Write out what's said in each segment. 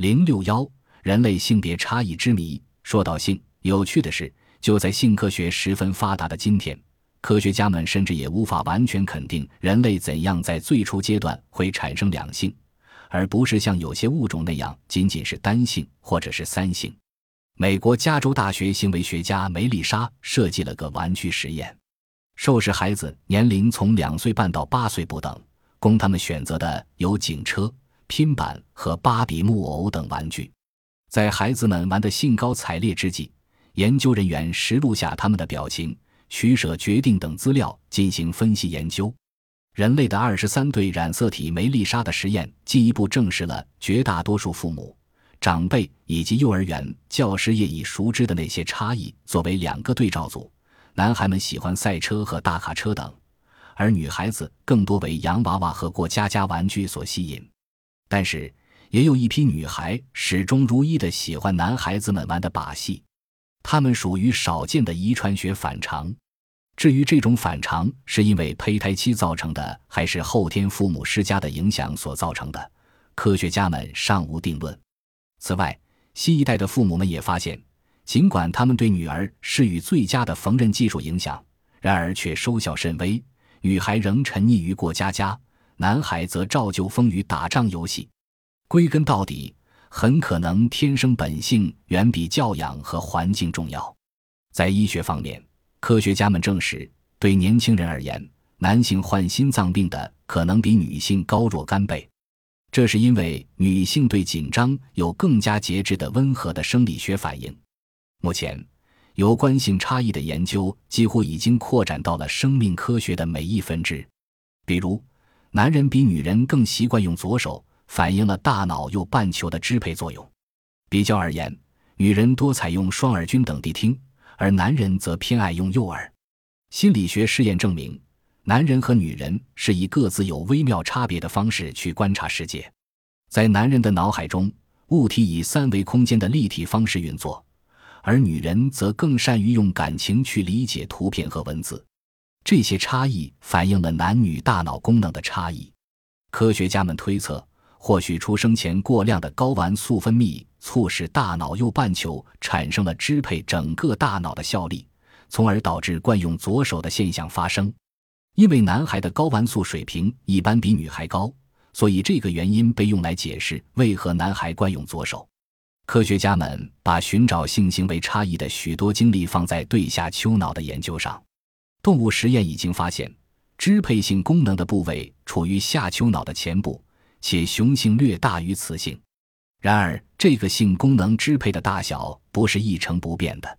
零六幺，人类性别差异之谜。说到性，有趣的是，就在性科学十分发达的今天，科学家们甚至也无法完全肯定人类怎样在最初阶段会产生两性，而不是像有些物种那样仅仅是单性或者是三性。美国加州大学行为学家梅丽莎设计了个玩具实验，受试孩子年龄从两岁半到八岁不等，供他们选择的有警车。拼板和芭比木偶等玩具，在孩子们玩得兴高采烈之际，研究人员实录下他们的表情、取舍、决定等资料进行分析研究。人类的二十三对染色体梅丽莎的实验进一步证实了绝大多数父母、长辈以及幼儿园教师业已熟知的那些差异。作为两个对照组，男孩们喜欢赛车和大卡车等，而女孩子更多为洋娃娃和过家家玩具所吸引。但是，也有一批女孩始终如一的喜欢男孩子们玩的把戏，他们属于少见的遗传学反常。至于这种反常是因为胚胎期造成的，还是后天父母施加的影响所造成的，科学家们尚无定论。此外，新一代的父母们也发现，尽管他们对女儿施予最佳的缝纫技术影响，然而却收效甚微，女孩仍沉溺于过家家。男孩则照旧风雨打仗游戏，归根到底，很可能天生本性远比教养和环境重要。在医学方面，科学家们证实，对年轻人而言，男性患心脏病的可能比女性高若干倍。这是因为女性对紧张有更加节制的温和的生理学反应。目前，有关性差异的研究几乎已经扩展到了生命科学的每一分支，比如。男人比女人更习惯用左手，反映了大脑右半球的支配作用。比较而言，女人多采用双耳君等谛听，而男人则偏爱用右耳。心理学试验证明，男人和女人是以各自有微妙差别的方式去观察世界。在男人的脑海中，物体以三维空间的立体方式运作，而女人则更善于用感情去理解图片和文字。这些差异反映了男女大脑功能的差异。科学家们推测，或许出生前过量的睾丸素分泌促使大脑右半球产生了支配整个大脑的效力，从而导致惯用左手的现象发生。因为男孩的睾丸素水平一般比女孩高，所以这个原因被用来解释为何男孩惯用左手。科学家们把寻找性行为差异的许多精力放在对下丘脑的研究上。动物实验已经发现，支配性功能的部位处于下丘脑的前部，且雄性略大于雌性。然而，这个性功能支配的大小不是一成不变的。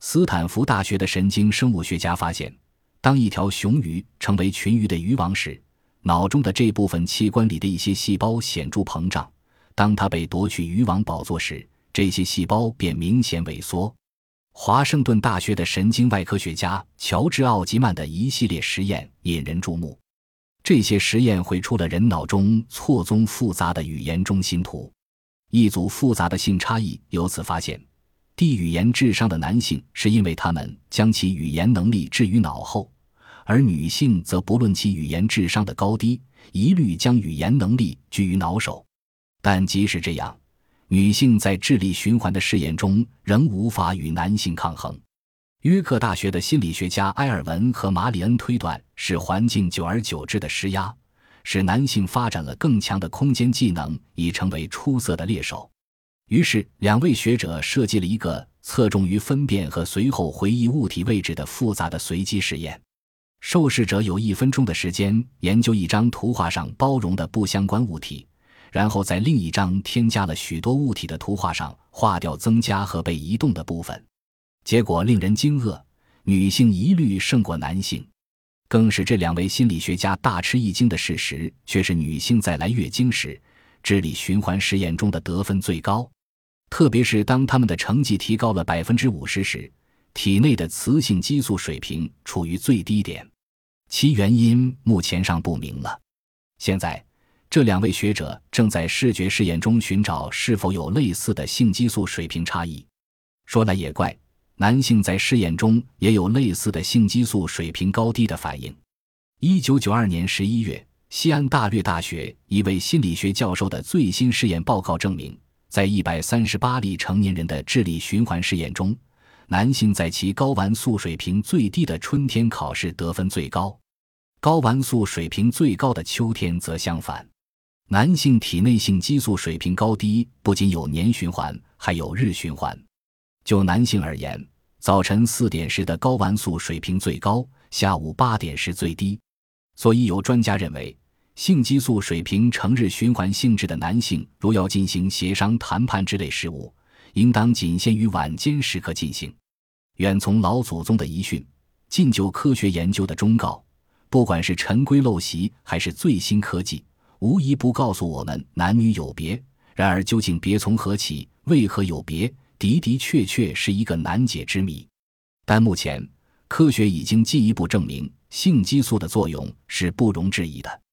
斯坦福大学的神经生物学家发现，当一条雄鱼成为群鱼的鱼王时，脑中的这部分器官里的一些细胞显著膨胀；当它被夺去鱼王宝座时，这些细胞便明显萎缩。华盛顿大学的神经外科学家乔治·奥吉曼的一系列实验引人注目。这些实验绘出了人脑中错综复杂的语言中心图。一组复杂的性差异由此发现：低语言智商的男性是因为他们将其语言能力置于脑后，而女性则不论其语言智商的高低，一律将语言能力居于脑首。但即使这样，女性在智力循环的试验中仍无法与男性抗衡。约克大学的心理学家埃尔文和马里恩推断，是环境久而久之的施压，使男性发展了更强的空间技能，已成为出色的猎手。于是，两位学者设计了一个侧重于分辨和随后回忆物体位置的复杂的随机实验。受试者有一分钟的时间研究一张图画上包容的不相关物体。然后在另一张添加了许多物体的图画上划掉增加和被移动的部分，结果令人惊愕，女性一律胜过男性。更使这两位心理学家大吃一惊的事实，却是女性在来月经时，智力循环实验中的得分最高，特别是当他们的成绩提高了百分之五十时，体内的雌性激素水平处于最低点。其原因目前尚不明了。现在。这两位学者正在视觉试验中寻找是否有类似的性激素水平差异。说来也怪，男性在试验中也有类似的性激素水平高低的反应。一九九二年十一月，西安大略大学一位心理学教授的最新试验报告证明，在一百三十八例成年人的智力循环试验中，男性在其睾丸素水平最低的春天考试得分最高，睾丸素水平最高的秋天则相反。男性体内性激素水平高低不仅有年循环，还有日循环。就男性而言，早晨四点时的睾丸素水平最高，下午八点时最低。所以有专家认为，性激素水平呈日循环性质的男性，如要进行协商谈判之类事务，应当仅限于晚间时刻进行。远从老祖宗的遗训，近就科学研究的忠告，不管是陈规陋习，还是最新科技。无一不告诉我们男女有别，然而究竟别从何起，为何有别，的的确确是一个难解之谜。但目前科学已经进一步证明，性激素的作用是不容置疑的。